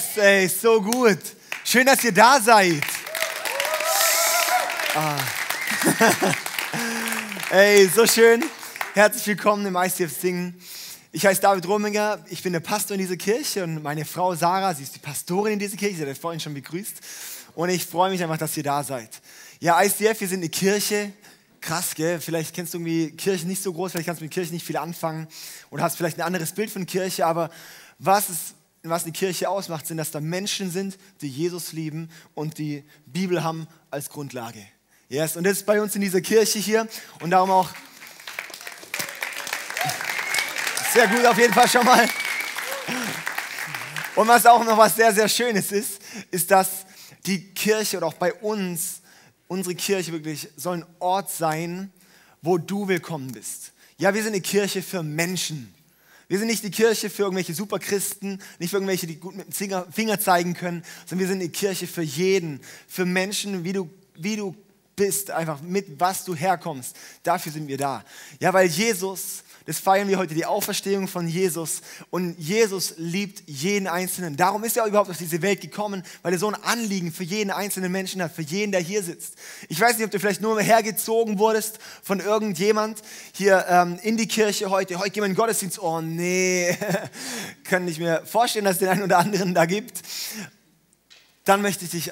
Yes, ey, so gut. Schön, dass ihr da seid. Ah. ey, so schön. Herzlich willkommen im ICF Singen. Ich heiße David Rominger, ich bin der Pastor in dieser Kirche und meine Frau Sarah, sie ist die Pastorin in dieser Kirche, sie hat euch vorhin schon begrüßt. Und ich freue mich einfach, dass ihr da seid. Ja, ICF, wir sind eine Kirche, krass, gell? Vielleicht kennst du irgendwie Kirche nicht so groß, vielleicht kannst du mit Kirche nicht viel anfangen oder hast vielleicht ein anderes Bild von Kirche, aber was ist was eine Kirche ausmacht, sind, dass da Menschen sind, die Jesus lieben und die Bibel haben als Grundlage. Yes, und das ist bei uns in dieser Kirche hier und darum auch sehr gut auf jeden Fall schon mal. Und was auch noch was sehr, sehr Schönes ist, ist, dass die Kirche oder auch bei uns, unsere Kirche wirklich soll ein Ort sein, wo du willkommen bist. Ja, wir sind eine Kirche für Menschen. Wir sind nicht die Kirche für irgendwelche Superchristen, nicht für irgendwelche, die gut mit dem Finger zeigen können, sondern wir sind die Kirche für jeden, für Menschen, wie du, wie du bist, einfach mit was du herkommst. Dafür sind wir da. Ja, weil Jesus das feiern wir heute, die Auferstehung von Jesus. Und Jesus liebt jeden Einzelnen. Darum ist er überhaupt auf diese Welt gekommen, weil er so ein Anliegen für jeden einzelnen Menschen hat, für jeden, der hier sitzt. Ich weiß nicht, ob du vielleicht nur hergezogen wurdest von irgendjemand hier ähm, in die Kirche heute. Heute gehen wir in den Gottesdienst. Oh nee, kann ich mir vorstellen, dass es den einen oder anderen da gibt. Dann möchte ich dich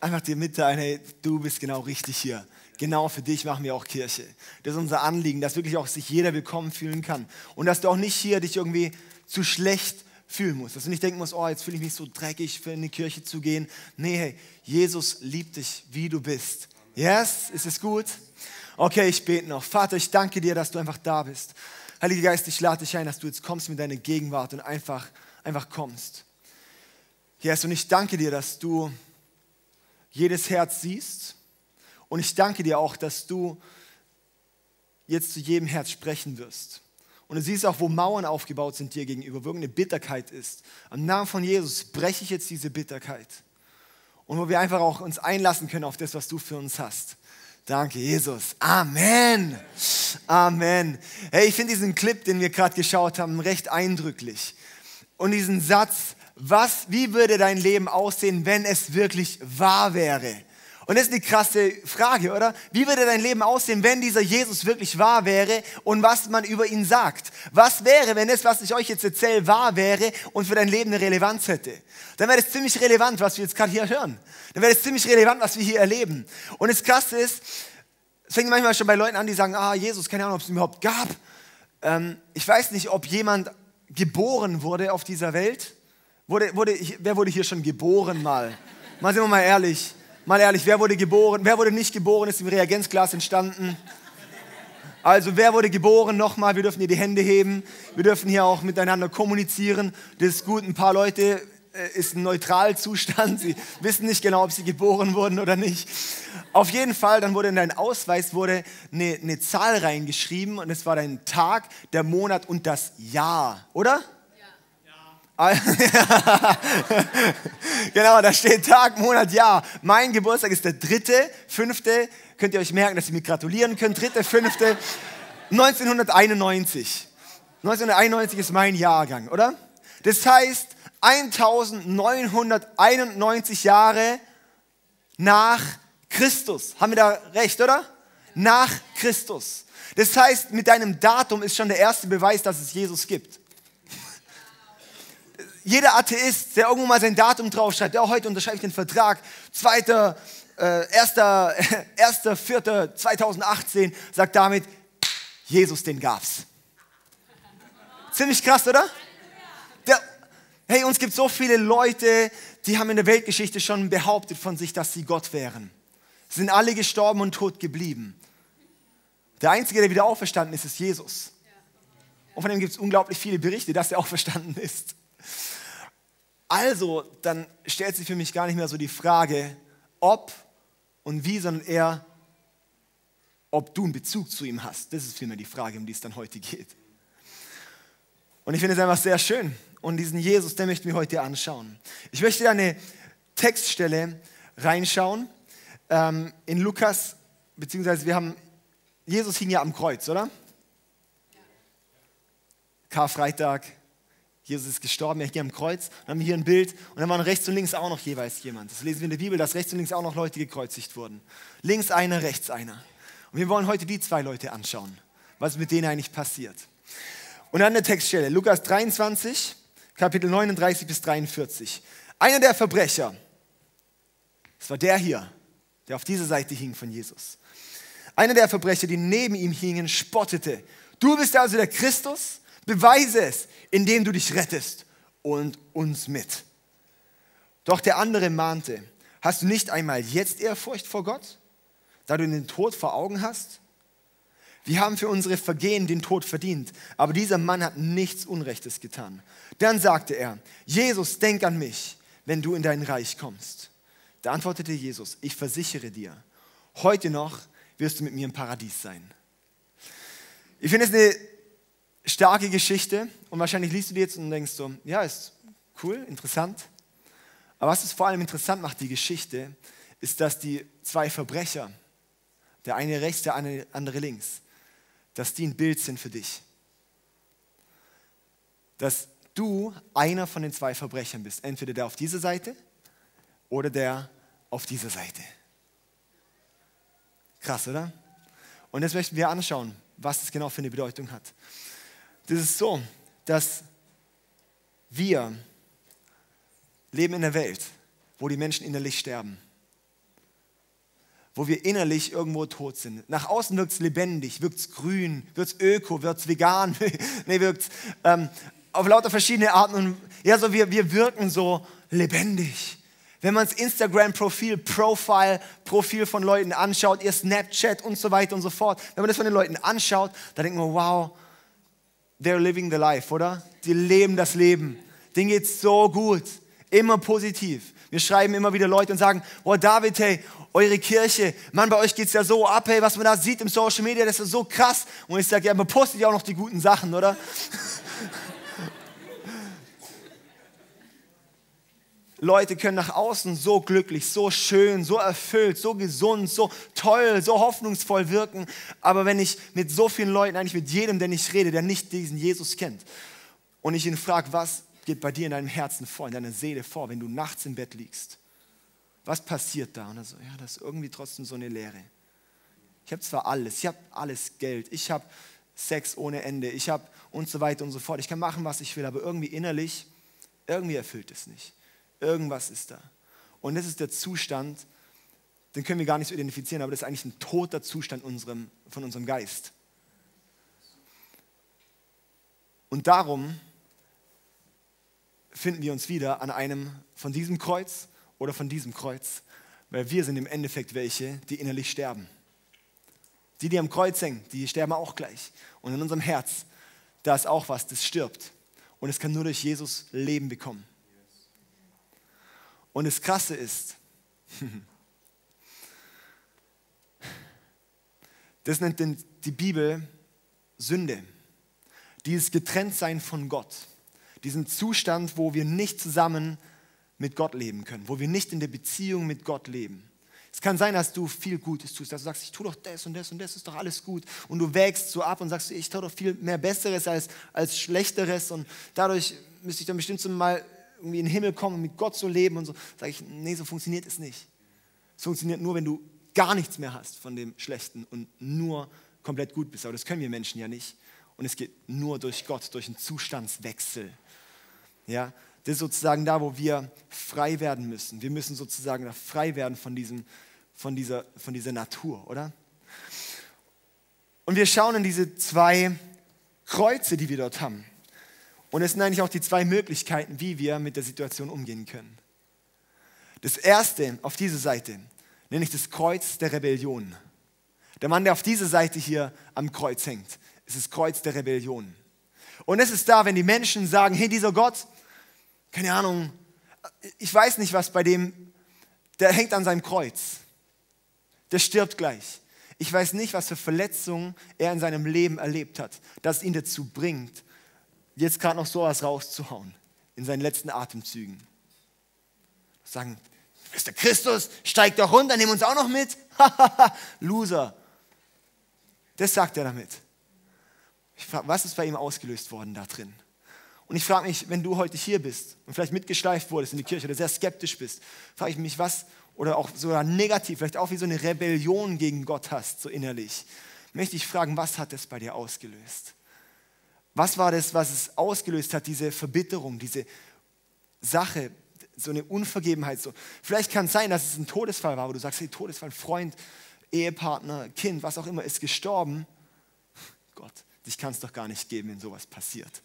einfach dir mitteilen, hey, du bist genau richtig hier genau für dich machen wir auch Kirche. Das ist unser Anliegen, dass wirklich auch sich jeder willkommen fühlen kann. Und dass du auch nicht hier dich irgendwie zu schlecht fühlen musst. Dass du nicht denken musst, oh, jetzt fühle ich mich so dreckig, für in die Kirche zu gehen. Nee, hey, Jesus liebt dich, wie du bist. Yes? Ist es gut? Okay, ich bete noch. Vater, ich danke dir, dass du einfach da bist. Heiliger Geist, ich lade dich ein, dass du jetzt kommst mit deiner Gegenwart und einfach, einfach kommst. Yes, und ich danke dir, dass du jedes Herz siehst und ich danke dir auch, dass du jetzt zu jedem Herz sprechen wirst. Und du siehst auch, wo Mauern aufgebaut sind dir gegenüber, wo irgendeine Bitterkeit ist. Am Namen von Jesus breche ich jetzt diese Bitterkeit. Und wo wir einfach auch uns einlassen können auf das, was du für uns hast. Danke, Jesus. Amen. Amen. Hey, ich finde diesen Clip, den wir gerade geschaut haben, recht eindrücklich. Und diesen Satz, was, wie würde dein Leben aussehen, wenn es wirklich wahr wäre? Und das ist eine krasse Frage, oder? Wie würde dein Leben aussehen, wenn dieser Jesus wirklich wahr wäre und was man über ihn sagt? Was wäre, wenn das, was ich euch jetzt erzähle, wahr wäre und für dein Leben eine Relevanz hätte? Dann wäre das ziemlich relevant, was wir jetzt gerade hier hören. Dann wäre das ziemlich relevant, was wir hier erleben. Und das Krasse ist, es fängt manchmal schon bei Leuten an, die sagen, ah, Jesus, keine Ahnung, ob es ihn überhaupt gab. Ähm, ich weiß nicht, ob jemand geboren wurde auf dieser Welt. Wurde, wurde, wer wurde hier schon geboren mal? Mal sind wir mal ehrlich. Mal ehrlich, wer wurde geboren? Wer wurde nicht geboren, ist im Reagenzglas entstanden? Also wer wurde geboren? Nochmal, wir dürfen hier die Hände heben. Wir dürfen hier auch miteinander kommunizieren. Das ist gut. Ein paar Leute äh, ist ein Neutralzustand. Sie wissen nicht genau, ob sie geboren wurden oder nicht. Auf jeden Fall, dann wurde in deinen Ausweis wurde eine, eine Zahl reingeschrieben und es war dein Tag, der Monat und das Jahr, oder? genau, da steht Tag, Monat, Jahr. Mein Geburtstag ist der dritte, fünfte. Könnt ihr euch merken, dass ihr mir gratulieren könnt. Dritte, fünfte, 1991. 1991 ist mein Jahrgang, oder? Das heißt, 1991 Jahre nach Christus. Haben wir da recht, oder? Nach Christus. Das heißt, mit deinem Datum ist schon der erste Beweis, dass es Jesus gibt jeder Atheist, der irgendwo mal sein Datum draufschreibt, ja, heute unterschreibe ich den Vertrag, 2. Äh, 1. 1. 4. 2018, sagt damit, Jesus, den gab's. Ziemlich krass, oder? Der, hey, uns gibt so viele Leute, die haben in der Weltgeschichte schon behauptet von sich, dass sie Gott wären. Sie sind alle gestorben und tot geblieben. Der Einzige, der wieder auferstanden ist, ist Jesus. Und von dem gibt es unglaublich viele Berichte, dass er auferstanden ist. Also, dann stellt sich für mich gar nicht mehr so die Frage, ob und wie, sondern eher, ob du einen Bezug zu ihm hast. Das ist vielmehr die Frage, um die es dann heute geht. Und ich finde es einfach sehr schön. Und diesen Jesus, den möchten wir heute anschauen. Ich möchte da eine Textstelle reinschauen ähm, in Lukas, beziehungsweise wir haben, Jesus hing ja am Kreuz, oder? Karfreitag, Jesus ist gestorben, er hier am Kreuz. Und dann haben wir hier ein Bild. Und dann waren rechts und links auch noch jeweils jemand. Das lesen wir in der Bibel, dass rechts und links auch noch Leute gekreuzigt wurden. Links einer, rechts einer. Und wir wollen heute die zwei Leute anschauen, was mit denen eigentlich passiert. Und dann eine Textstelle, Lukas 23, Kapitel 39 bis 43. Einer der Verbrecher, das war der hier, der auf dieser Seite hing von Jesus. Einer der Verbrecher, die neben ihm hingen, spottete. Du bist also der Christus? Beweise es, indem du dich rettest und uns mit. Doch der andere mahnte, hast du nicht einmal jetzt Ehrfurcht vor Gott, da du den Tod vor Augen hast? Wir haben für unsere Vergehen den Tod verdient, aber dieser Mann hat nichts Unrechtes getan. Dann sagte er, Jesus, denk an mich, wenn du in dein Reich kommst. Da antwortete Jesus, ich versichere dir, heute noch wirst du mit mir im Paradies sein. Ich finde es eine starke Geschichte und wahrscheinlich liest du die jetzt und denkst so, ja, ist cool, interessant. Aber was es vor allem interessant macht, die Geschichte, ist, dass die zwei Verbrecher, der eine rechts, der andere links, dass die ein Bild sind für dich. Dass du einer von den zwei Verbrechern bist. Entweder der auf dieser Seite oder der auf dieser Seite. Krass, oder? Und jetzt möchten wir anschauen, was das genau für eine Bedeutung hat. Das ist so, dass wir leben in einer Welt, wo die Menschen innerlich sterben wo wir innerlich irgendwo tot sind. Nach außen wirkt es lebendig, wirkt es grün, wird es öko, wird es vegan, nee, wirkt es ähm, auf lauter verschiedene Arten. Und ja, so wir, wir wirken so lebendig. Wenn man das Instagram-Profil, Profile, Profil von Leuten anschaut, ihr Snapchat und so weiter und so fort, wenn man das von den Leuten anschaut, dann denkt man, wow, they're living the life, oder? Die leben das Leben. Denen geht es so gut. Immer positiv. Wir schreiben immer wieder Leute und sagen, boah David, hey, eure Kirche, Mann, bei euch geht es ja so ab, hey, was man da sieht im Social Media, das ist so krass. Und ich sage, ja, man postet ja auch noch die guten Sachen, oder? Leute können nach außen so glücklich, so schön, so erfüllt, so gesund, so toll, so hoffnungsvoll wirken. Aber wenn ich mit so vielen Leuten, eigentlich mit jedem, der nicht rede, der nicht diesen Jesus kennt, und ich ihn frage, was geht bei dir in deinem Herzen vor, in deiner Seele vor, wenn du nachts im Bett liegst? Was passiert da? Und er so, ja, das ist irgendwie trotzdem so eine Leere. Ich habe zwar alles, ich habe alles Geld, ich habe Sex ohne Ende, ich habe und so weiter und so fort. Ich kann machen, was ich will, aber irgendwie innerlich, irgendwie erfüllt es nicht. Irgendwas ist da. Und das ist der Zustand, den können wir gar nicht so identifizieren, aber das ist eigentlich ein toter Zustand unserem, von unserem Geist. Und darum finden wir uns wieder an einem von diesem Kreuz oder von diesem Kreuz, weil wir sind im Endeffekt welche, die innerlich sterben. Die, die am Kreuz hängen, die sterben auch gleich. Und in unserem Herz, da ist auch was, das stirbt. Und es kann nur durch Jesus Leben bekommen. Und das Krasse ist, das nennt die Bibel Sünde. Dieses Getrenntsein von Gott. Diesen Zustand, wo wir nicht zusammen mit Gott leben können, wo wir nicht in der Beziehung mit Gott leben. Es kann sein, dass du viel Gutes tust, dass du sagst, ich tue doch das und das und das ist doch alles gut. Und du wägst so ab und sagst, ich tue doch viel mehr Besseres als, als Schlechteres und dadurch müsste ich dann bestimmt so mal irgendwie in den Himmel kommen und mit Gott so leben und so. Sage ich, nee, so funktioniert es nicht. Es funktioniert nur, wenn du gar nichts mehr hast von dem Schlechten und nur komplett gut bist. Aber das können wir Menschen ja nicht. Und es geht nur durch Gott, durch einen Zustandswechsel. Ja, das ist sozusagen da, wo wir frei werden müssen. Wir müssen sozusagen frei werden von, diesem, von, dieser, von dieser Natur, oder? Und wir schauen in diese zwei Kreuze, die wir dort haben. Und es sind eigentlich auch die zwei Möglichkeiten, wie wir mit der Situation umgehen können. Das erste auf dieser Seite nenne ich das Kreuz der Rebellion. Der Mann, der auf dieser Seite hier am Kreuz hängt, ist das Kreuz der Rebellion. Und es ist da, wenn die Menschen sagen, hey, dieser Gott, keine Ahnung, ich weiß nicht, was bei dem, der hängt an seinem Kreuz. Der stirbt gleich. Ich weiß nicht, was für Verletzungen er in seinem Leben erlebt hat, das ihn dazu bringt, jetzt gerade noch sowas rauszuhauen in seinen letzten Atemzügen. Sagen, Mr. Christus, steig doch runter, nimm uns auch noch mit. Loser. Das sagt er damit. Ich frage, was ist bei ihm ausgelöst worden da drin? Und ich frage mich, wenn du heute hier bist und vielleicht mitgeschleift wurdest in die Kirche oder sehr skeptisch bist, frage ich mich, was, oder auch sogar negativ, vielleicht auch wie so eine Rebellion gegen Gott hast, so innerlich, möchte ich fragen, was hat das bei dir ausgelöst? Was war das, was es ausgelöst hat, diese Verbitterung, diese Sache, so eine Unvergebenheit? So. Vielleicht kann es sein, dass es ein Todesfall war, wo du sagst, hey, Todesfall, Freund, Ehepartner, Kind, was auch immer, ist gestorben. Gott, dich kann es doch gar nicht geben, wenn sowas passiert.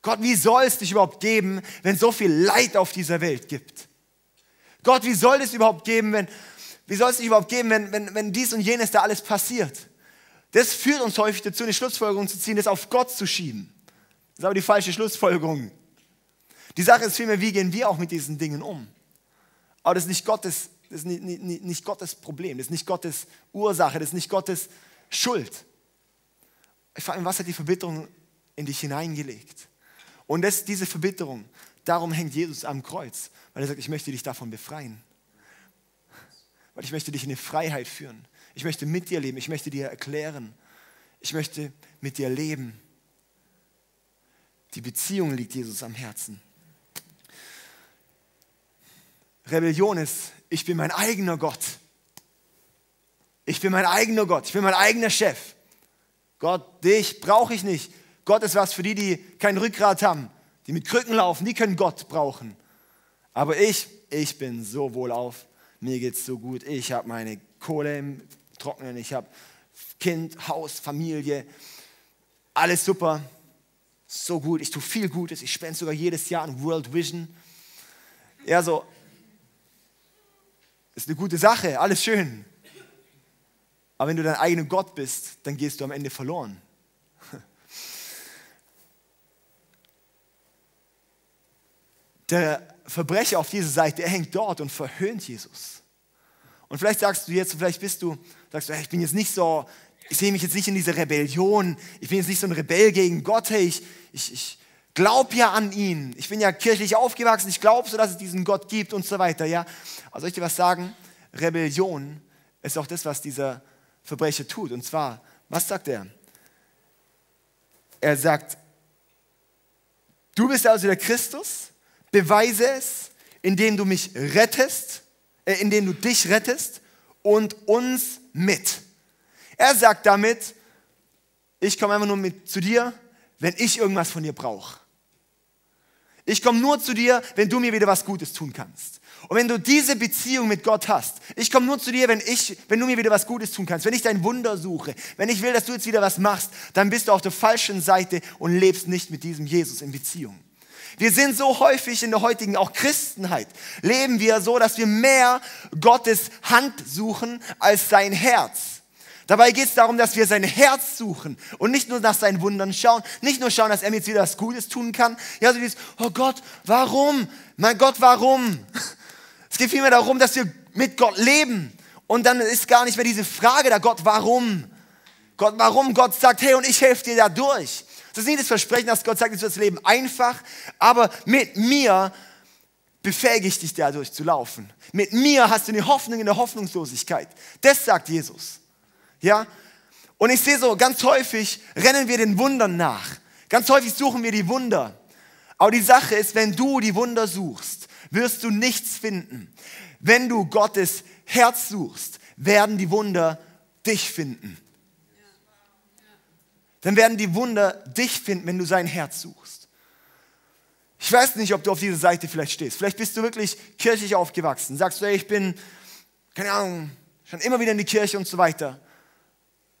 Gott, wie soll es dich überhaupt geben, wenn so viel Leid auf dieser Welt gibt? Gott, wie soll es überhaupt geben, wenn, wie soll es dich überhaupt geben, wenn, wenn, wenn dies und jenes da alles passiert? Das führt uns häufig dazu, eine Schlussfolgerung zu ziehen, das auf Gott zu schieben. Das ist aber die falsche Schlussfolgerung. Die Sache ist vielmehr, wie gehen wir auch mit diesen Dingen um? Aber das ist nicht Gottes, das ist nicht, nicht, nicht Gottes Problem, das ist nicht Gottes Ursache, das ist nicht Gottes Schuld. Ich frage mich, was hat die Verbitterung in dich hineingelegt? Und das, diese Verbitterung, darum hängt Jesus am Kreuz, weil er sagt, ich möchte dich davon befreien. Weil ich möchte dich in eine Freiheit führen. Ich möchte mit dir leben. Ich möchte dir erklären. Ich möchte mit dir leben. Die Beziehung liegt Jesus am Herzen. Rebellion ist, ich bin mein eigener Gott. Ich bin mein eigener Gott. Ich bin mein eigener Chef. Gott, dich brauche ich nicht. Gott ist was für die, die kein Rückgrat haben, die mit Krücken laufen, die können Gott brauchen. Aber ich, ich bin so wohlauf. Mir geht es so gut. Ich habe meine Kohle im Trocknen. Ich habe Kind, Haus, Familie. Alles super. So gut. Ich tue viel Gutes. Ich spende sogar jedes Jahr an World Vision. Ja, so. Ist eine gute Sache. Alles schön. Aber wenn du dein eigener Gott bist, dann gehst du am Ende verloren. Der Verbrecher auf dieser Seite, er hängt dort und verhöhnt Jesus. Und vielleicht sagst du jetzt, vielleicht bist du, sagst du, ich bin jetzt nicht so, ich sehe mich jetzt nicht in dieser Rebellion, ich bin jetzt nicht so ein Rebell gegen Gott, hey, ich, ich, ich glaube ja an ihn, ich bin ja kirchlich aufgewachsen, ich glaube so, dass es diesen Gott gibt und so weiter, ja. Aber soll ich dir was sagen? Rebellion ist auch das, was dieser Verbrecher tut. Und zwar, was sagt er? Er sagt, du bist also der Christus, beweise es, indem du mich rettest, äh, indem du dich rettest und uns mit. Er sagt damit, ich komme einfach nur mit zu dir, wenn ich irgendwas von dir brauche. Ich komme nur zu dir, wenn du mir wieder was Gutes tun kannst. Und wenn du diese Beziehung mit Gott hast, ich komme nur zu dir, wenn, ich, wenn du mir wieder was Gutes tun kannst, wenn ich dein Wunder suche, wenn ich will, dass du jetzt wieder was machst, dann bist du auf der falschen Seite und lebst nicht mit diesem Jesus in Beziehung. Wir sind so häufig in der heutigen auch Christenheit, leben wir so, dass wir mehr Gottes Hand suchen als sein Herz. Dabei geht es darum, dass wir sein Herz suchen und nicht nur nach seinen Wundern schauen, nicht nur schauen, dass er mir jetzt wieder was Gutes tun kann. Ja, so dieses, oh Gott, warum? Mein Gott, warum? Es geht vielmehr darum, dass wir mit Gott leben. Und dann ist gar nicht mehr diese Frage da, Gott, warum? Gott, warum? Gott sagt, hey, und ich helfe dir da durch. Das ist nicht das Versprechen, dass Gott sagt, wird das Leben einfach, aber mit mir befähige ich dich dadurch zu laufen. Mit mir hast du eine Hoffnung in der Hoffnungslosigkeit. Das sagt Jesus. Ja? Und ich sehe so, ganz häufig rennen wir den Wundern nach. Ganz häufig suchen wir die Wunder. Aber die Sache ist, wenn du die Wunder suchst, wirst du nichts finden. Wenn du Gottes Herz suchst, werden die Wunder dich finden dann werden die Wunder dich finden, wenn du sein Herz suchst. Ich weiß nicht, ob du auf dieser Seite vielleicht stehst. Vielleicht bist du wirklich kirchlich aufgewachsen. Sagst du, ey, ich bin, keine Ahnung, schon immer wieder in die Kirche und so weiter.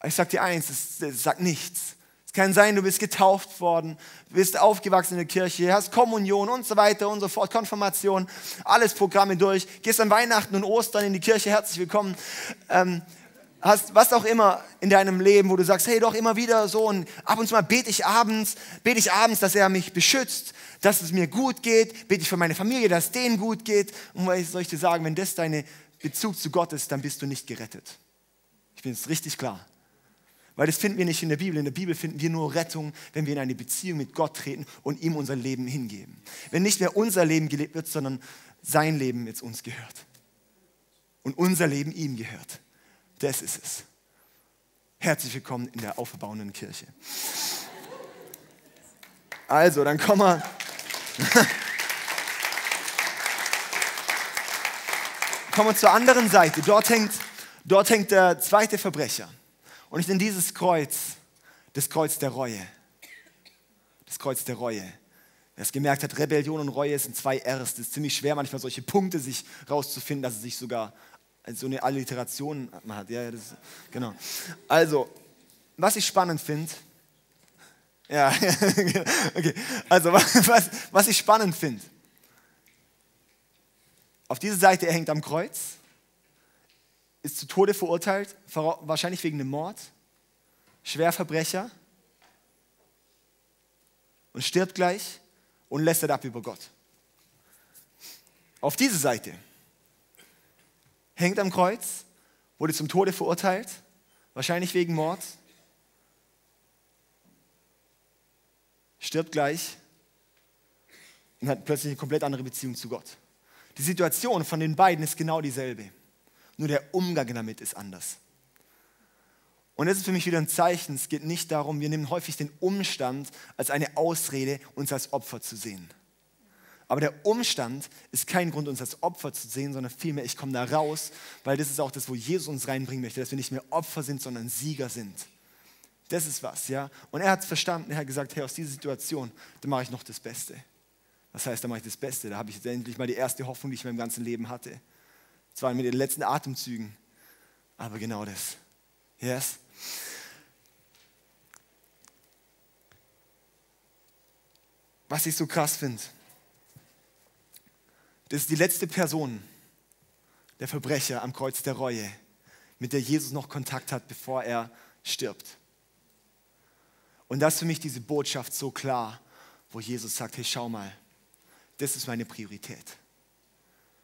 Ich sag dir eins, das, das sagt nichts. Es kann sein, du bist getauft worden, bist aufgewachsen in der Kirche, hast Kommunion und so weiter und so fort, Konfirmation, alles Programme durch, gehst an Weihnachten und Ostern in die Kirche, herzlich willkommen. Ähm, hast, was auch immer in deinem Leben, wo du sagst, hey, doch immer wieder so und ab und zu mal bete ich abends, bete ich abends, dass er mich beschützt, dass es mir gut geht, bete ich für meine Familie, dass es denen gut geht. Und was soll ich dir sagen, wenn das dein Bezug zu Gott ist, dann bist du nicht gerettet. Ich bin es richtig klar. Weil das finden wir nicht in der Bibel. In der Bibel finden wir nur Rettung, wenn wir in eine Beziehung mit Gott treten und ihm unser Leben hingeben. Wenn nicht mehr unser Leben gelebt wird, sondern sein Leben jetzt uns gehört. Und unser Leben ihm gehört. Das ist es. Herzlich willkommen in der auferbauenden Kirche. Also, dann kommen wir. kommen wir zur anderen Seite. Dort hängt, dort hängt der zweite Verbrecher. Und ich nenne dieses Kreuz das Kreuz der Reue. Das Kreuz der Reue. Wer es gemerkt hat, Rebellion und Reue sind zwei R's. Das ist ziemlich schwer, manchmal solche Punkte sich rauszufinden, dass es sich sogar so eine Alliteration hat. Ja, das, genau. Also, was ich spannend finde, ja, okay. Also, was, was ich spannend finde, auf dieser Seite, er hängt am Kreuz, ist zu Tode verurteilt, wahrscheinlich wegen einem Mord, Schwerverbrecher und stirbt gleich und lästert ab über Gott. Auf diese Seite hängt am Kreuz, wurde zum Tode verurteilt, wahrscheinlich wegen Mord, stirbt gleich und hat plötzlich eine komplett andere Beziehung zu Gott. Die Situation von den beiden ist genau dieselbe, nur der Umgang damit ist anders. Und das ist für mich wieder ein Zeichen, es geht nicht darum, wir nehmen häufig den Umstand als eine Ausrede, uns als Opfer zu sehen. Aber der Umstand ist kein Grund, uns als Opfer zu sehen, sondern vielmehr, ich komme da raus, weil das ist auch das, wo Jesus uns reinbringen möchte, dass wir nicht mehr Opfer sind, sondern Sieger sind. Das ist was, ja. Und er hat es verstanden, er hat gesagt, hey, aus dieser Situation, da mache ich noch das Beste. Was heißt, da mache ich das Beste? Da habe ich jetzt endlich mal die erste Hoffnung, die ich in meinem ganzen Leben hatte. Zwar mit den letzten Atemzügen, aber genau das. Yes. Was ich so krass finde, das ist die letzte Person, der Verbrecher am Kreuz der Reue, mit der Jesus noch Kontakt hat, bevor er stirbt. Und das ist für mich diese Botschaft so klar, wo Jesus sagt, hey, schau mal, das ist meine Priorität.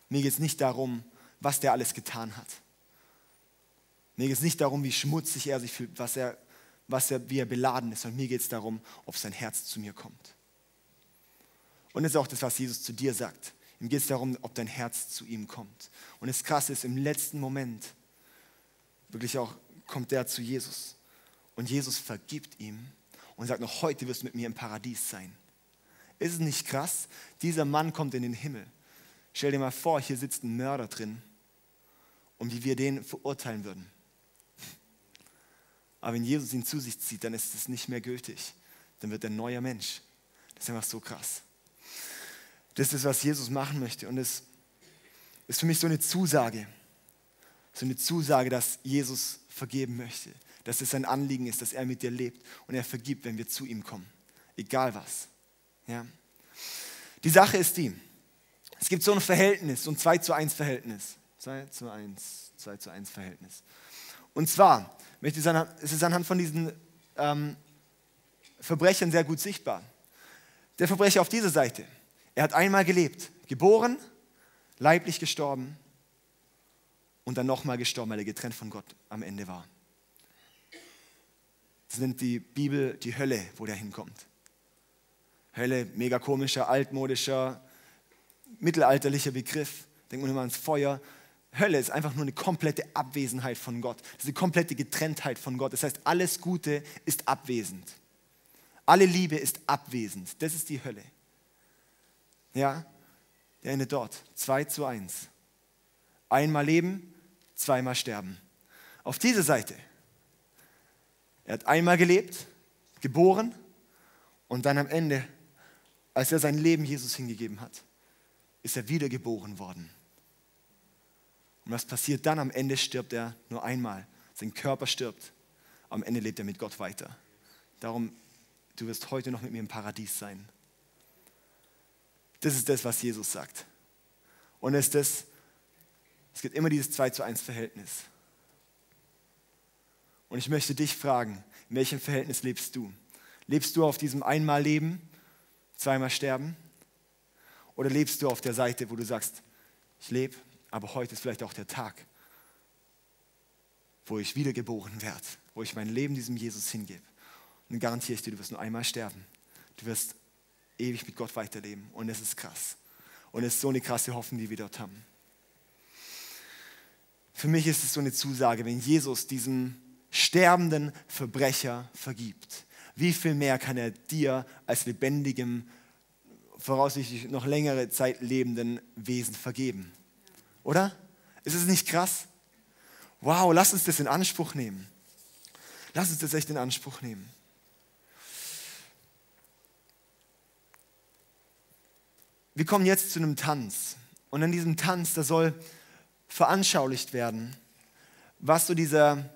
Mir geht es nicht darum, was der alles getan hat. Mir geht es nicht darum, wie schmutzig er sich fühlt, was er, was er, wie er beladen ist, sondern mir geht es darum, ob sein Herz zu mir kommt. Und das ist auch das, was Jesus zu dir sagt. Ihm geht es darum, ob dein Herz zu ihm kommt. Und das Krasse ist, im letzten Moment, wirklich auch, kommt der zu Jesus. Und Jesus vergibt ihm und sagt noch, heute wirst du mit mir im Paradies sein. Ist es nicht krass? Dieser Mann kommt in den Himmel. Stell dir mal vor, hier sitzt ein Mörder drin und wie wir den verurteilen würden. Aber wenn Jesus ihn zu sich zieht, dann ist es nicht mehr gültig. Dann wird er ein neuer Mensch. Das ist einfach so krass. Das ist, was Jesus machen möchte. Und es ist für mich so eine Zusage. So eine Zusage, dass Jesus vergeben möchte. Dass es sein Anliegen ist, dass er mit dir lebt. Und er vergibt, wenn wir zu ihm kommen. Egal was. Ja. Die Sache ist die. Es gibt so ein Verhältnis, so ein 2 zu 1 Verhältnis. 2 zu 1, 2 zu 1 Verhältnis. Und zwar, es ist anhand von diesen ähm, Verbrechern sehr gut sichtbar. Der Verbrecher auf dieser Seite, er hat einmal gelebt, geboren, leiblich gestorben und dann nochmal gestorben, weil er getrennt von Gott am Ende war. Das nennt die Bibel die Hölle, wo der hinkommt. Hölle, mega komischer, altmodischer, mittelalterlicher Begriff. Denkt man immer ans Feuer. Hölle ist einfach nur eine komplette Abwesenheit von Gott. Das ist eine komplette Getrenntheit von Gott. Das heißt, alles Gute ist abwesend. Alle Liebe ist abwesend. Das ist die Hölle. Ja, der endet dort. 2 zu 1. Einmal leben, zweimal sterben. Auf diese Seite. Er hat einmal gelebt, geboren und dann am Ende, als er sein Leben Jesus hingegeben hat, ist er wiedergeboren worden. Und was passiert dann? Am Ende stirbt er nur einmal. Sein Körper stirbt. Am Ende lebt er mit Gott weiter. Darum, du wirst heute noch mit mir im Paradies sein. Das ist das, was Jesus sagt. Und es, das, es gibt immer dieses 2 zu 1 Verhältnis. Und ich möchte dich fragen, in welchem Verhältnis lebst du? Lebst du auf diesem einmal Leben, zweimal sterben? Oder lebst du auf der Seite, wo du sagst, ich lebe, aber heute ist vielleicht auch der Tag, wo ich wiedergeboren werde, wo ich mein Leben diesem Jesus hingebe. Und dann garantiere ich dir, du wirst nur einmal sterben. Du wirst ewig mit Gott weiterleben. Und es ist krass. Und es ist so eine krasse Hoffnung, die wir dort haben. Für mich ist es so eine Zusage, wenn Jesus diesem sterbenden Verbrecher vergibt, wie viel mehr kann er dir als lebendigem, voraussichtlich noch längere Zeit lebenden Wesen vergeben? Oder? Ist es nicht krass? Wow, lass uns das in Anspruch nehmen. Lass uns das echt in Anspruch nehmen. Wir kommen jetzt zu einem Tanz. Und in diesem Tanz, da soll veranschaulicht werden, was so dieser,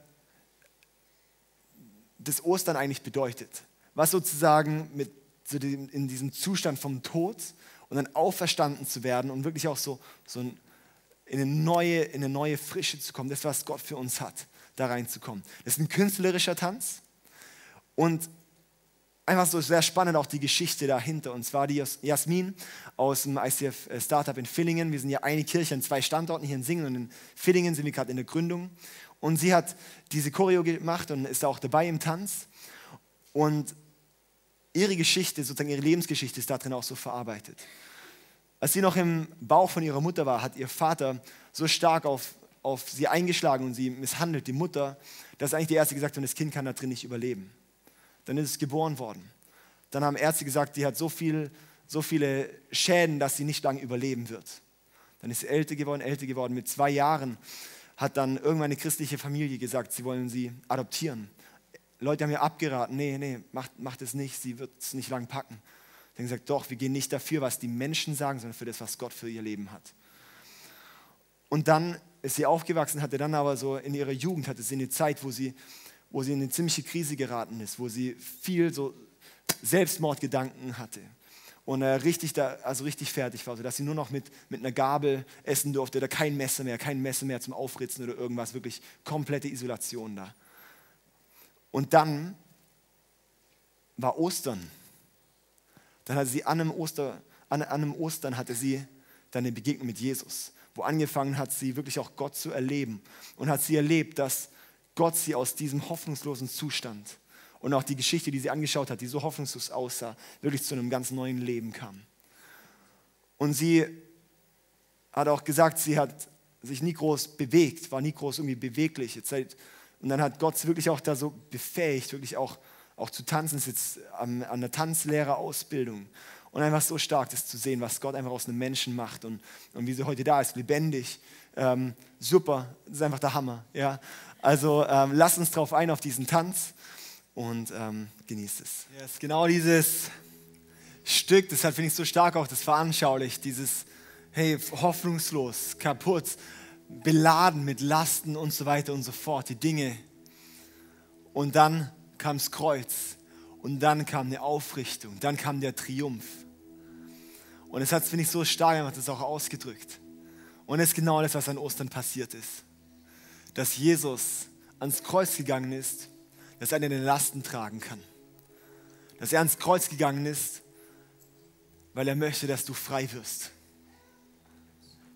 das Ostern eigentlich bedeutet. Was sozusagen mit, so dem, in diesem Zustand vom Tod und dann auferstanden zu werden und wirklich auch so, so in, eine neue, in eine neue Frische zu kommen, das, was Gott für uns hat, da reinzukommen. Das ist ein künstlerischer Tanz und einfach so sehr spannend auch die Geschichte dahinter. Und zwar die Jasmin aus dem ICF äh, Startup in Villingen. Wir sind ja eine Kirche an zwei Standorten hier in Singen und in Villingen sind wir gerade in der Gründung. Und sie hat diese Choreo gemacht und ist auch dabei im Tanz. Und ihre Geschichte, sozusagen ihre Lebensgeschichte ist darin auch so verarbeitet. Als sie noch im Bauch von ihrer Mutter war, hat ihr Vater so stark auf, auf sie eingeschlagen und sie misshandelt, die Mutter, dass eigentlich die Ärzte gesagt haben, das Kind kann da drin nicht überleben. Dann ist es geboren worden. Dann haben Ärzte gesagt, die hat so, viel, so viele Schäden, dass sie nicht lange überleben wird. Dann ist sie älter geworden, älter geworden. Mit zwei Jahren hat dann irgendwann eine christliche Familie gesagt, sie wollen sie adoptieren. Leute haben ihr abgeraten, nee, nee, macht, macht es nicht, sie wird es nicht lang packen. Dann gesagt, doch, wir gehen nicht dafür, was die Menschen sagen, sondern für das, was Gott für ihr Leben hat. Und dann ist sie aufgewachsen, hatte dann aber so in ihrer Jugend, hatte sie eine Zeit, wo sie wo sie in eine ziemliche Krise geraten ist, wo sie viel so Selbstmordgedanken hatte und äh, richtig, da, also richtig fertig war, sodass sie nur noch mit, mit einer Gabel essen durfte oder kein Messer mehr, kein Messer mehr zum Aufritzen oder irgendwas, wirklich komplette Isolation da. Und dann war Ostern. Dann hatte sie an einem, Oster, an, an einem Ostern hatte sie dann eine Begegnung mit Jesus, wo angefangen hat, sie wirklich auch Gott zu erleben und hat sie erlebt, dass Gott sie aus diesem hoffnungslosen Zustand und auch die Geschichte, die sie angeschaut hat, die so hoffnungslos aussah, wirklich zu einem ganz neuen Leben kam. Und sie hat auch gesagt, sie hat sich nie groß bewegt, war nie groß irgendwie beweglich. Und dann hat Gott sie wirklich auch da so befähigt, wirklich auch, auch zu tanzen, ist jetzt an, an der Tanzlehrerausbildung. Und einfach so stark, das zu sehen, was Gott einfach aus einem Menschen macht und, und wie sie heute da ist, lebendig. Ähm, super, das ist einfach der Hammer. Ja? Also ähm, lasst uns drauf ein, auf diesen Tanz und ähm, genießt es. Yes, genau dieses Stück, deshalb finde ich so stark auch das veranschaulicht, dieses, hey, hoffnungslos, kaputt, beladen mit Lasten und so weiter und so fort, die Dinge. Und dann kam das Kreuz und dann kam eine Aufrichtung, dann kam der Triumph. Und es hat, finde ich, so stark, hat das auch ausgedrückt. Und es ist genau das, was an Ostern passiert ist dass Jesus ans Kreuz gegangen ist, dass er deine Lasten tragen kann. Dass er ans Kreuz gegangen ist, weil er möchte, dass du frei wirst.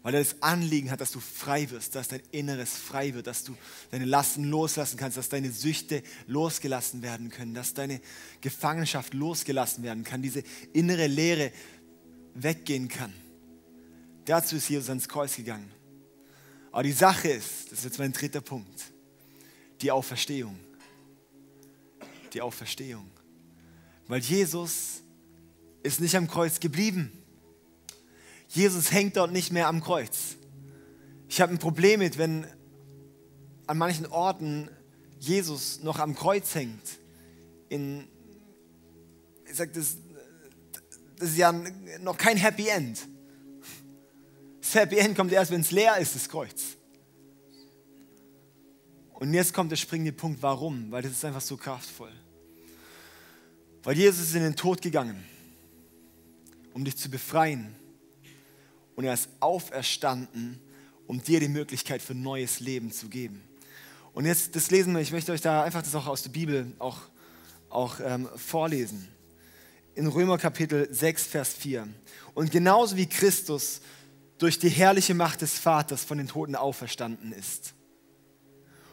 Weil er das Anliegen hat, dass du frei wirst, dass dein Inneres frei wird, dass du deine Lasten loslassen kannst, dass deine Süchte losgelassen werden können, dass deine Gefangenschaft losgelassen werden kann, diese innere Leere weggehen kann. Dazu ist Jesus ans Kreuz gegangen. Aber die Sache ist, das ist jetzt mein dritter Punkt, die Auferstehung. Die Auferstehung. Weil Jesus ist nicht am Kreuz geblieben. Jesus hängt dort nicht mehr am Kreuz. Ich habe ein Problem mit, wenn an manchen Orten Jesus noch am Kreuz hängt. In, ich sage, das, das ist ja noch kein Happy End. End kommt erst, wenn es leer ist, das Kreuz. Und jetzt kommt der springende Punkt, warum? Weil das ist einfach so kraftvoll. Weil Jesus ist in den Tod gegangen, um dich zu befreien. Und er ist auferstanden, um dir die Möglichkeit für neues Leben zu geben. Und jetzt das lesen wir, ich möchte euch da einfach das auch aus der Bibel auch, auch ähm, vorlesen. In Römer Kapitel 6, Vers 4. Und genauso wie Christus durch die herrliche Macht des Vaters von den Toten auferstanden ist.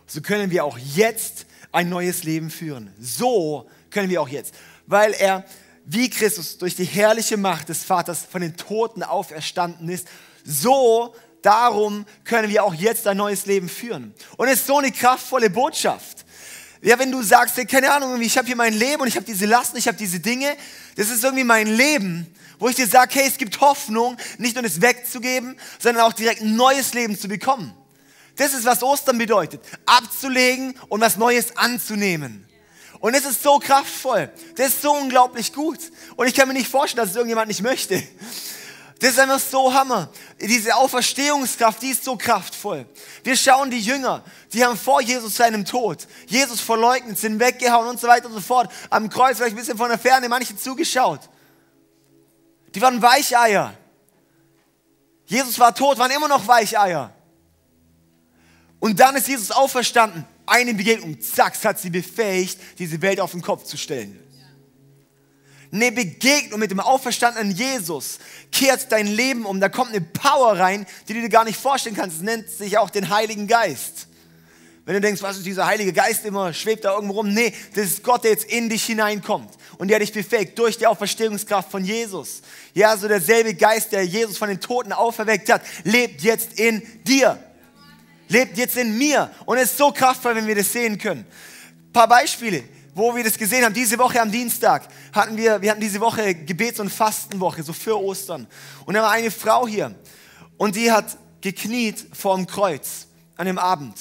So können wir auch jetzt ein neues Leben führen. So können wir auch jetzt, weil er wie Christus durch die herrliche Macht des Vaters von den Toten auferstanden ist, so darum können wir auch jetzt ein neues Leben führen. Und es ist so eine kraftvolle Botschaft. Ja, wenn du sagst, keine Ahnung, ich habe hier mein Leben und ich habe diese Lasten, ich habe diese Dinge, das ist irgendwie mein Leben, wo ich dir sage, hey, es gibt Hoffnung, nicht nur das wegzugeben, sondern auch direkt ein neues Leben zu bekommen. Das ist, was Ostern bedeutet. Abzulegen und was Neues anzunehmen. Und es ist so kraftvoll. Das ist so unglaublich gut. Und ich kann mir nicht vorstellen, dass es irgendjemand nicht möchte. Das ist einfach so Hammer. Diese Auferstehungskraft, die ist so kraftvoll. Wir schauen die Jünger, die haben vor Jesus seinem Tod, Jesus verleugnet, sind weggehauen und so weiter und so fort. Am Kreuz vielleicht ein bisschen von der Ferne, manche zugeschaut. Die waren Weicheier. Jesus war tot, waren immer noch Weicheier. Und dann ist Jesus auferstanden. Eine Begegnung, zack, hat sie befähigt, diese Welt auf den Kopf zu stellen eine Begegnung mit dem auferstandenen Jesus kehrt dein Leben um. Da kommt eine Power rein, die du dir gar nicht vorstellen kannst. Es nennt sich auch den Heiligen Geist. Wenn du denkst, was ist dieser Heilige Geist immer, schwebt da irgendwo rum. Nee, das ist Gott, der jetzt in dich hineinkommt und der dich befähigt durch die Auferstehungskraft von Jesus. Ja, so derselbe Geist, der Jesus von den Toten auferweckt hat, lebt jetzt in dir. Lebt jetzt in mir. Und es ist so kraftvoll, wenn wir das sehen können. Ein paar Beispiele wo wir das gesehen haben, diese Woche am Dienstag hatten wir, wir hatten diese Woche Gebets- und Fastenwoche, so für Ostern. Und da war eine Frau hier und die hat gekniet vor dem Kreuz an dem Abend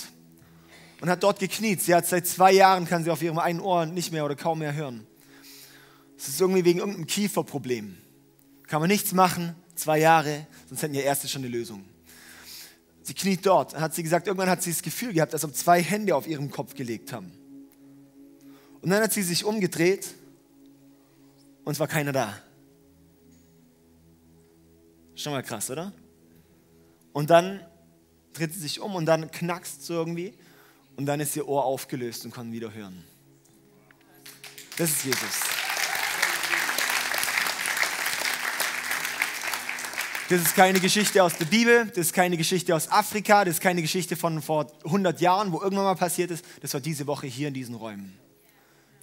und hat dort gekniet. Sie hat seit zwei Jahren, kann sie auf ihrem einen Ohr nicht mehr oder kaum mehr hören. Es ist irgendwie wegen irgendeinem Kieferproblem. Kann man nichts machen, zwei Jahre, sonst hätten ihr Ärzte schon eine Lösung. Sie kniet dort. Hat sie gesagt, irgendwann hat sie das Gefühl gehabt, als ob zwei Hände auf ihrem Kopf gelegt haben. Und dann hat sie sich umgedreht und es war keiner da. Schon mal krass, oder? Und dann dreht sie sich um und dann knackst so irgendwie und dann ist ihr Ohr aufgelöst und kann wieder hören. Das ist Jesus. Das ist keine Geschichte aus der Bibel, das ist keine Geschichte aus Afrika, das ist keine Geschichte von vor 100 Jahren, wo irgendwann mal passiert ist. Das war diese Woche hier in diesen Räumen.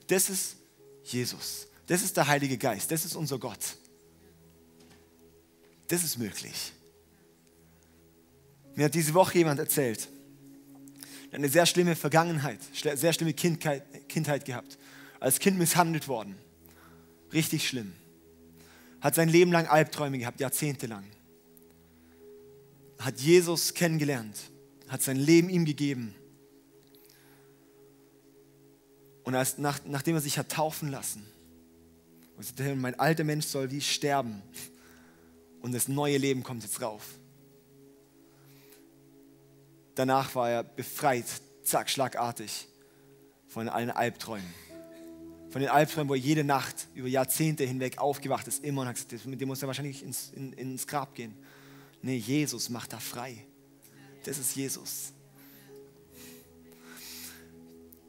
Das ist Jesus. Das ist der Heilige Geist. Das ist unser Gott. Das ist möglich. Mir hat diese Woche jemand erzählt, eine sehr schlimme Vergangenheit, sehr schlimme Kindheit, Kindheit gehabt. Als Kind misshandelt worden. Richtig schlimm. Hat sein Leben lang Albträume gehabt, jahrzehntelang. Hat Jesus kennengelernt, hat sein Leben ihm gegeben und als, nach, nachdem er sich hat taufen lassen, und mein alter Mensch soll wie sterben und das neue Leben kommt jetzt rauf. Danach war er befreit, zack, schlagartig von allen Albträumen. Von den Albträumen, wo er jede Nacht über Jahrzehnte hinweg aufgewacht ist, immer und hat gesagt, mit dem muss er wahrscheinlich ins, in, ins Grab gehen. Nee, Jesus macht da frei. Das ist Jesus.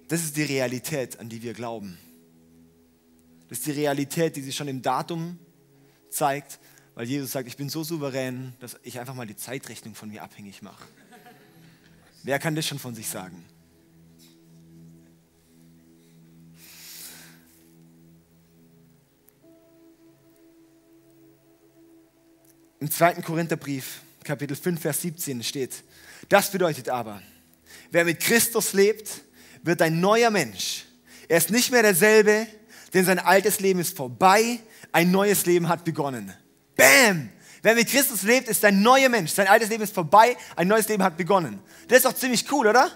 Das ist die Realität, an die wir glauben. Das ist die Realität, die sich schon im Datum zeigt, weil Jesus sagt, ich bin so souverän, dass ich einfach mal die Zeitrechnung von mir abhängig mache. Wer kann das schon von sich sagen? Im 2. Korintherbrief, Kapitel 5, Vers 17 steht, das bedeutet aber, wer mit Christus lebt, wird ein neuer Mensch. Er ist nicht mehr derselbe, denn sein altes Leben ist vorbei, ein neues Leben hat begonnen. Bam! Wer mit Christus lebt, ist ein neuer Mensch. Sein altes Leben ist vorbei, ein neues Leben hat begonnen. Das ist doch ziemlich cool, oder?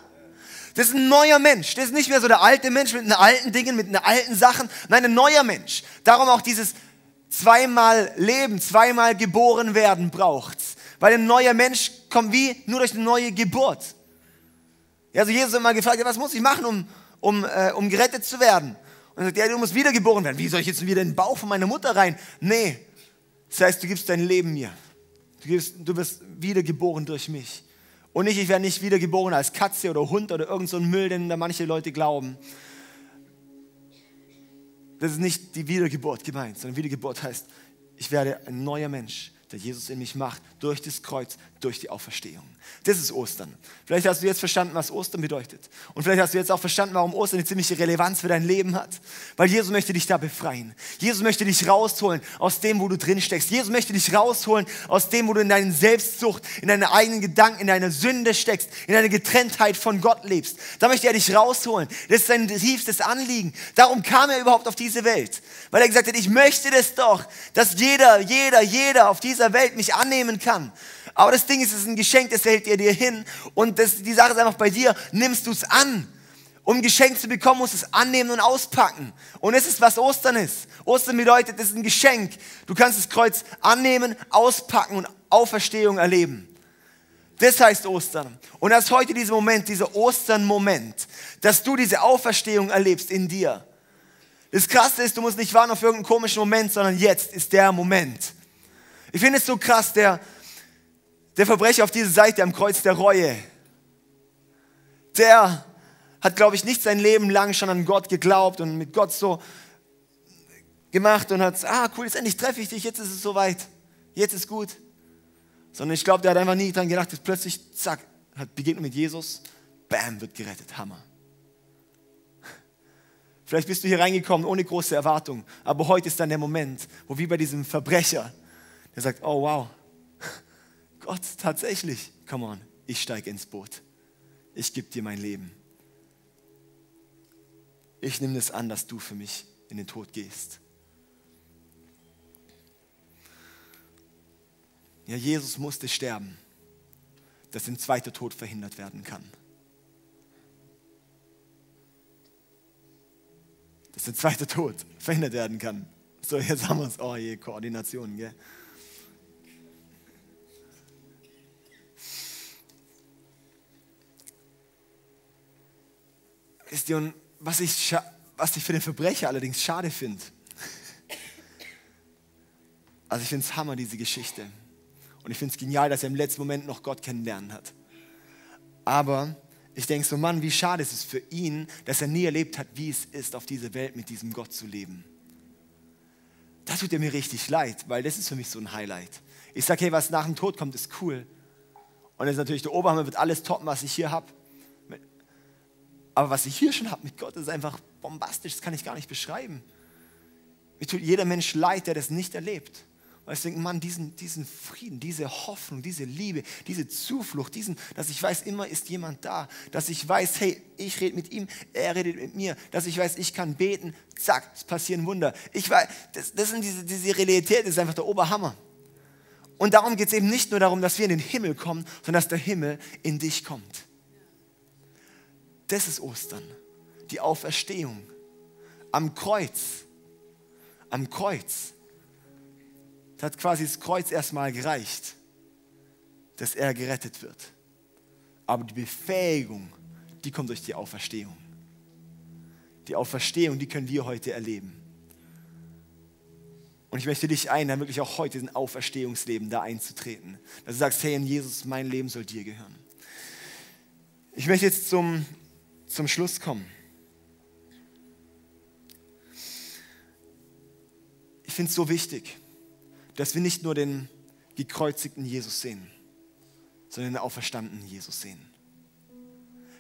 Das ist ein neuer Mensch. Das ist nicht mehr so der alte Mensch mit den alten Dingen, mit den alten Sachen. Nein, ein neuer Mensch. Darum auch dieses zweimal Leben, zweimal geboren werden braucht's. Weil ein neuer Mensch kommt wie nur durch eine neue Geburt. Ja, also Jesus hat immer gefragt, ja, was muss ich machen, um, um, äh, um gerettet zu werden? Und er sagt, ja, du musst wiedergeboren werden. Wie soll ich jetzt wieder in den Bauch von meiner Mutter rein? Nee, das heißt, du gibst dein Leben mir. Du, gibst, du wirst wiedergeboren durch mich. Und nicht, ich werde nicht wiedergeboren als Katze oder Hund oder irgend so ein Müll, den da manche Leute glauben. Das ist nicht die Wiedergeburt gemeint, sondern Wiedergeburt heißt, ich werde ein neuer Mensch. Der Jesus in mich macht, durch das Kreuz, durch die Auferstehung. Das ist Ostern. Vielleicht hast du jetzt verstanden, was Ostern bedeutet. Und vielleicht hast du jetzt auch verstanden, warum Ostern eine ziemliche Relevanz für dein Leben hat. Weil Jesus möchte dich da befreien. Jesus möchte dich rausholen aus dem, wo du drin steckst. Jesus möchte dich rausholen aus dem, wo du in deinen Selbstsucht, in deinen eigenen Gedanken, in deiner Sünde steckst, in deiner Getrenntheit von Gott lebst. Da möchte er dich rausholen. Das ist sein tiefstes Anliegen. Darum kam er überhaupt auf diese Welt. Weil er gesagt hat, ich möchte das doch, dass jeder, jeder, jeder auf dieser Welt mich annehmen kann. Aber das Ding ist, es ist ein Geschenk, das hält er dir hin. Und das, die Sache ist einfach bei dir, nimmst du es an. Um ein Geschenk zu bekommen, musst du es annehmen und auspacken. Und es ist, was Ostern ist. Ostern bedeutet, es ist ein Geschenk. Du kannst das Kreuz annehmen, auspacken und Auferstehung erleben. Das heißt Ostern. Und das ist heute dieser Moment, dieser Ostern-Moment, dass du diese Auferstehung erlebst in dir. Das Krasse ist, du musst nicht warten auf irgendeinen komischen Moment, sondern jetzt ist der Moment. Ich finde es so krass, der, der Verbrecher auf dieser Seite am Kreuz der Reue, der hat, glaube ich, nicht sein Leben lang schon an Gott geglaubt und mit Gott so gemacht und hat, ah cool, jetzt endlich treffe ich dich, jetzt ist es soweit, jetzt ist gut. Sondern ich glaube, der hat einfach nie dran gedacht, dass plötzlich, zack, hat begegnet mit Jesus, bam, wird gerettet, Hammer. Vielleicht bist du hier reingekommen ohne große Erwartung, aber heute ist dann der Moment, wo wie bei diesem Verbrecher, der sagt, oh wow, Gott, tatsächlich, come on, ich steige ins Boot. Ich gebe dir mein Leben. Ich nehme es an, dass du für mich in den Tod gehst. Ja, Jesus musste sterben, dass ein zweiter Tod verhindert werden kann. Dass ein zweiter Tod verhindert werden kann. So, jetzt haben wir es. Oh je, Koordination, gell? Ist und was ich, was ich für den Verbrecher allerdings schade finde, also ich finde es Hammer, diese Geschichte. Und ich finde es genial, dass er im letzten Moment noch Gott kennenlernen hat. Aber ich denke so, Mann, wie schade ist es für ihn, dass er nie erlebt hat, wie es ist, auf dieser Welt mit diesem Gott zu leben. Das tut er mir richtig leid, weil das ist für mich so ein Highlight. Ich sage, hey, was nach dem Tod kommt, ist cool. Und das ist natürlich der Oberhammer, wird alles toppen, was ich hier habe. Aber was ich hier schon habe mit Gott, ist einfach bombastisch, das kann ich gar nicht beschreiben. Mir tut jeder Mensch leid, der das nicht erlebt. Weil ich denke, Mann, diesen, diesen Frieden, diese Hoffnung, diese Liebe, diese Zuflucht, diesen, dass ich weiß, immer ist jemand da, dass ich weiß, hey, ich rede mit ihm, er redet mit mir, dass ich weiß, ich kann beten, zack, es passieren Wunder. Ich weiß, das, das sind diese, diese Realität, das ist einfach der Oberhammer. Und darum geht es eben nicht nur darum, dass wir in den Himmel kommen, sondern dass der Himmel in dich kommt. Das ist Ostern, die Auferstehung. Am Kreuz, am Kreuz, das hat quasi das Kreuz erstmal gereicht, dass er gerettet wird. Aber die Befähigung, die kommt durch die Auferstehung. Die Auferstehung, die können wir heute erleben. Und ich möchte dich ein, dann wirklich auch heute in Auferstehungsleben da einzutreten. Dass du sagst, hey, in Jesus, mein Leben soll dir gehören. Ich möchte jetzt zum zum Schluss kommen. Ich finde es so wichtig, dass wir nicht nur den gekreuzigten Jesus sehen, sondern den auferstandenen Jesus sehen.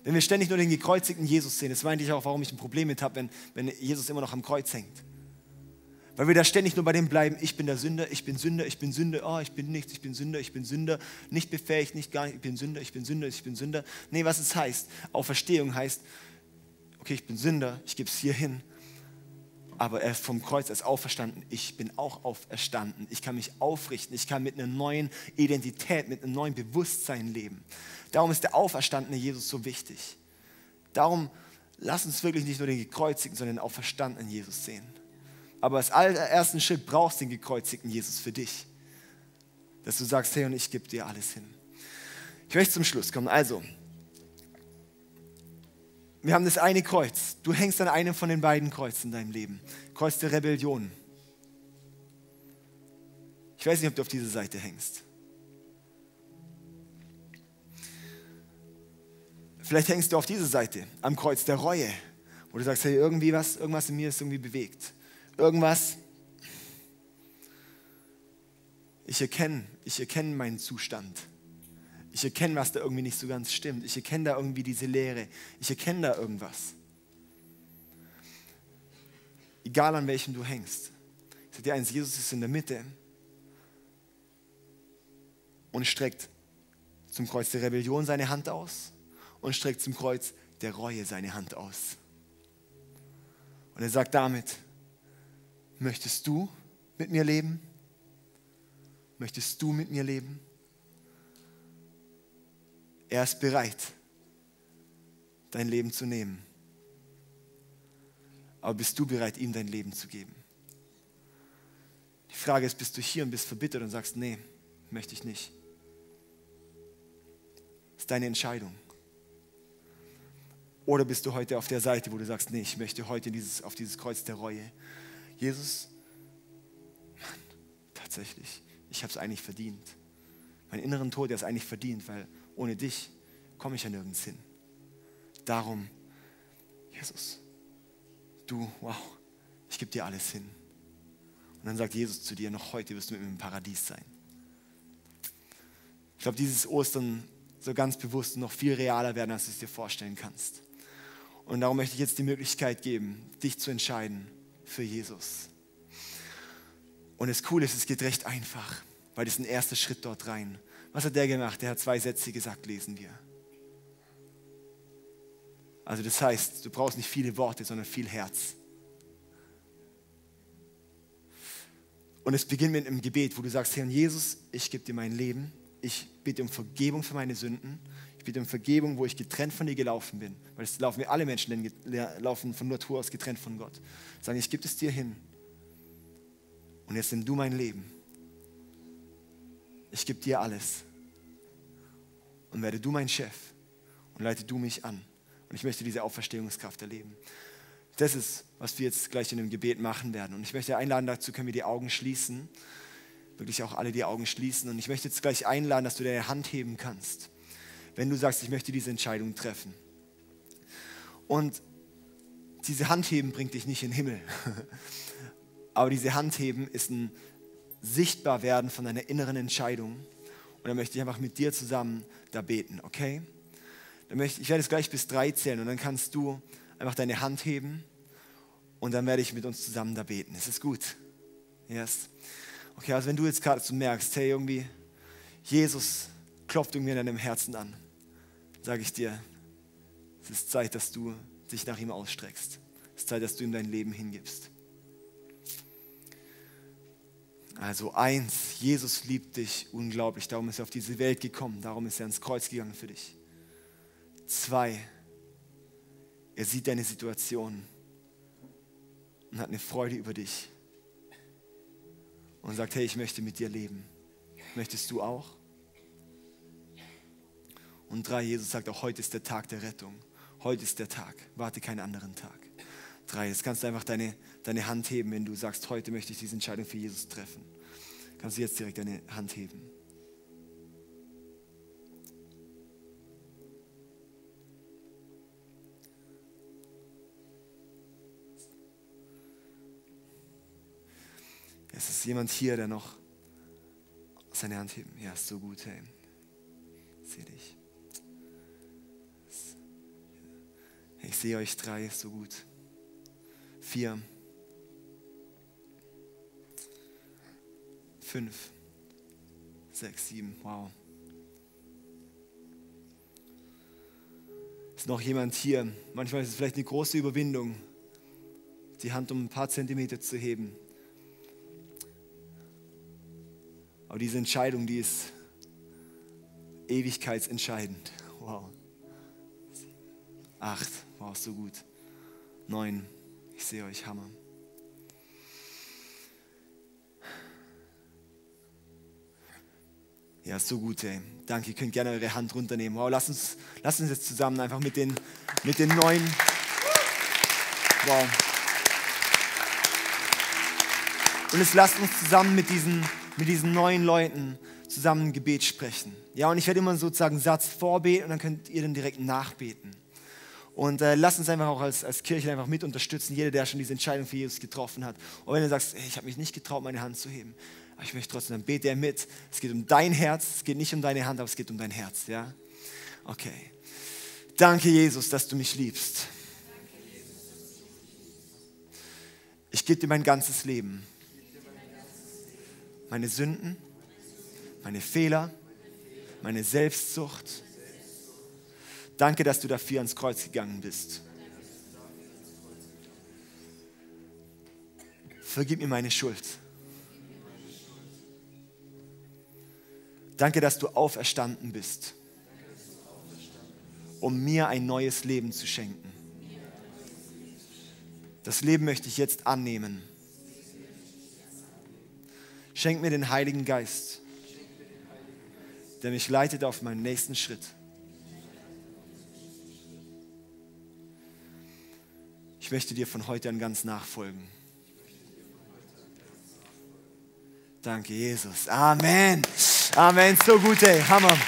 Wenn wir ständig nur den gekreuzigten Jesus sehen, das meinte ich auch, warum ich ein Problem mit habe, wenn, wenn Jesus immer noch am Kreuz hängt. Weil wir da ständig nur bei dem bleiben, ich bin der Sünder, ich bin Sünder, ich bin Sünder, oh, ich bin nichts, ich bin Sünder, ich bin Sünder, nicht befähigt, nicht gar nicht, ich bin Sünder, ich bin Sünder, ich bin Sünder. Nee, was es heißt, Auferstehung heißt, okay, ich bin Sünder, ich gebe es hier hin, aber er ist vom Kreuz als auferstanden, ich bin auch auferstanden, ich kann mich aufrichten, ich kann mit einer neuen Identität, mit einem neuen Bewusstsein leben. Darum ist der auferstandene Jesus so wichtig. Darum lass uns wirklich nicht nur den gekreuzigten, sondern den auferstandenen Jesus sehen. Aber als allerersten Schritt brauchst du den gekreuzigten Jesus für dich. Dass du sagst, hey, und ich gebe dir alles hin. Ich möchte zum Schluss kommen. Also, wir haben das eine Kreuz. Du hängst an einem von den beiden Kreuzen in deinem Leben. Kreuz der Rebellion. Ich weiß nicht, ob du auf diese Seite hängst. Vielleicht hängst du auf diese Seite, am Kreuz der Reue, wo du sagst, hey, irgendwie was, irgendwas in mir ist irgendwie bewegt irgendwas ich erkenne, ich erkenne meinen Zustand. Ich erkenne, was da irgendwie nicht so ganz stimmt. Ich erkenne da irgendwie diese Leere. Ich erkenne da irgendwas. Egal an welchem du hängst. Ich sage dir eins, Jesus ist in der Mitte und streckt zum Kreuz der Rebellion seine Hand aus und streckt zum Kreuz der Reue seine Hand aus. Und er sagt damit, möchtest du mit mir leben? Möchtest du mit mir leben? Er ist bereit, dein Leben zu nehmen. Aber bist du bereit, ihm dein Leben zu geben? Die Frage ist, bist du hier und bist verbittert und sagst, nee, möchte ich nicht. Das ist deine Entscheidung. Oder bist du heute auf der Seite, wo du sagst, nee, ich möchte heute dieses, auf dieses Kreuz der Reue. Jesus, Mann, tatsächlich, ich habe es eigentlich verdient. Mein inneren Tod, der ist eigentlich verdient, weil ohne dich komme ich ja nirgends hin. Darum, Jesus, du, wow, ich gebe dir alles hin. Und dann sagt Jesus zu dir, noch heute wirst du mit mir im Paradies sein. Ich glaube, dieses Ostern soll ganz bewusst noch viel realer werden, als du es dir vorstellen kannst. Und darum möchte ich jetzt die Möglichkeit geben, dich zu entscheiden für Jesus. Und das Coole ist, es geht recht einfach, weil das ist ein erster Schritt dort rein. Was hat der gemacht? Der hat zwei Sätze gesagt, lesen wir. Also das heißt, du brauchst nicht viele Worte, sondern viel Herz. Und es beginnt mit einem Gebet, wo du sagst, Herr Jesus, ich gebe dir mein Leben. Ich bitte um Vergebung für meine Sünden. Bitte um Vergebung, wo ich getrennt von dir gelaufen bin. Weil es laufen wir alle Menschen, denn laufen von Natur aus getrennt von Gott. Sagen, ich gebe es dir hin. Und jetzt nimm du mein Leben. Ich gebe dir alles. Und werde du mein Chef. Und leite du mich an. Und ich möchte diese Auferstehungskraft erleben. Das ist, was wir jetzt gleich in dem Gebet machen werden. Und ich möchte einladen, dazu können wir die Augen schließen. Wirklich auch alle die Augen schließen. Und ich möchte jetzt gleich einladen, dass du deine Hand heben kannst. Wenn du sagst, ich möchte diese Entscheidung treffen. Und diese Handheben bringt dich nicht in den Himmel. Aber diese Handheben ist ein Sichtbarwerden von deiner inneren Entscheidung. Und dann möchte ich einfach mit dir zusammen da beten, okay? Dann möchte, ich werde es gleich bis drei zählen und dann kannst du einfach deine Hand heben und dann werde ich mit uns zusammen da beten. Ist es gut? Yes. Okay, also wenn du jetzt gerade so merkst, hey, irgendwie, Jesus klopft irgendwie in deinem Herzen an, sage ich dir, es ist Zeit, dass du dich nach ihm ausstreckst. Es ist Zeit, dass du ihm dein Leben hingibst. Also eins, Jesus liebt dich unglaublich, darum ist er auf diese Welt gekommen, darum ist er ans Kreuz gegangen für dich. Zwei, er sieht deine Situation und hat eine Freude über dich und sagt, hey, ich möchte mit dir leben. Möchtest du auch? Und drei, Jesus sagt auch, heute ist der Tag der Rettung. Heute ist der Tag. Warte keinen anderen Tag. Drei, jetzt kannst du einfach deine, deine Hand heben, wenn du sagst, heute möchte ich diese Entscheidung für Jesus treffen. Kannst du jetzt direkt deine Hand heben. Es ist jemand hier, der noch seine Hand heben. Ja, ist so gut, hey. Sehe dich. Ich sehe euch drei, so gut. Vier. Fünf. Sechs, sieben. Wow. Ist noch jemand hier? Manchmal ist es vielleicht eine große Überwindung, die Hand um ein paar Zentimeter zu heben. Aber diese Entscheidung, die ist ewigkeitsentscheidend. Wow. Acht, wow, so gut. Neun, ich sehe euch, Hammer. Ja, so gut, ey. Danke, ihr könnt gerne eure Hand runternehmen. Wow, lasst uns, lasst uns jetzt zusammen einfach mit den, mit den neuen. Wow. Und jetzt lasst uns zusammen mit diesen mit diesen neuen Leuten zusammen ein Gebet sprechen. Ja, und ich werde immer sozusagen Satz vorbeten und dann könnt ihr dann direkt nachbeten. Und äh, lasst uns einfach auch als, als Kirche einfach mit unterstützen, jeder, der schon diese Entscheidung für Jesus getroffen hat. Und wenn du sagst, hey, ich habe mich nicht getraut, meine Hand zu heben, Aber ich möchte trotzdem, dann bete er mit. Es geht um dein Herz, es geht nicht um deine Hand, aber es geht um dein Herz, ja? Okay. Danke, Jesus, dass du mich liebst. Ich gebe dir mein ganzes Leben. Meine Sünden, meine Fehler, meine Selbstsucht. Danke, dass du dafür ans Kreuz gegangen bist. Vergib mir meine Schuld. Danke, dass du auferstanden bist, um mir ein neues Leben zu schenken. Das Leben möchte ich jetzt annehmen. Schenk mir den Heiligen Geist, der mich leitet auf meinen nächsten Schritt. Ich möchte dir von heute an ganz nachfolgen. Danke, Jesus. Amen. Amen. So gut, ey. Hammer.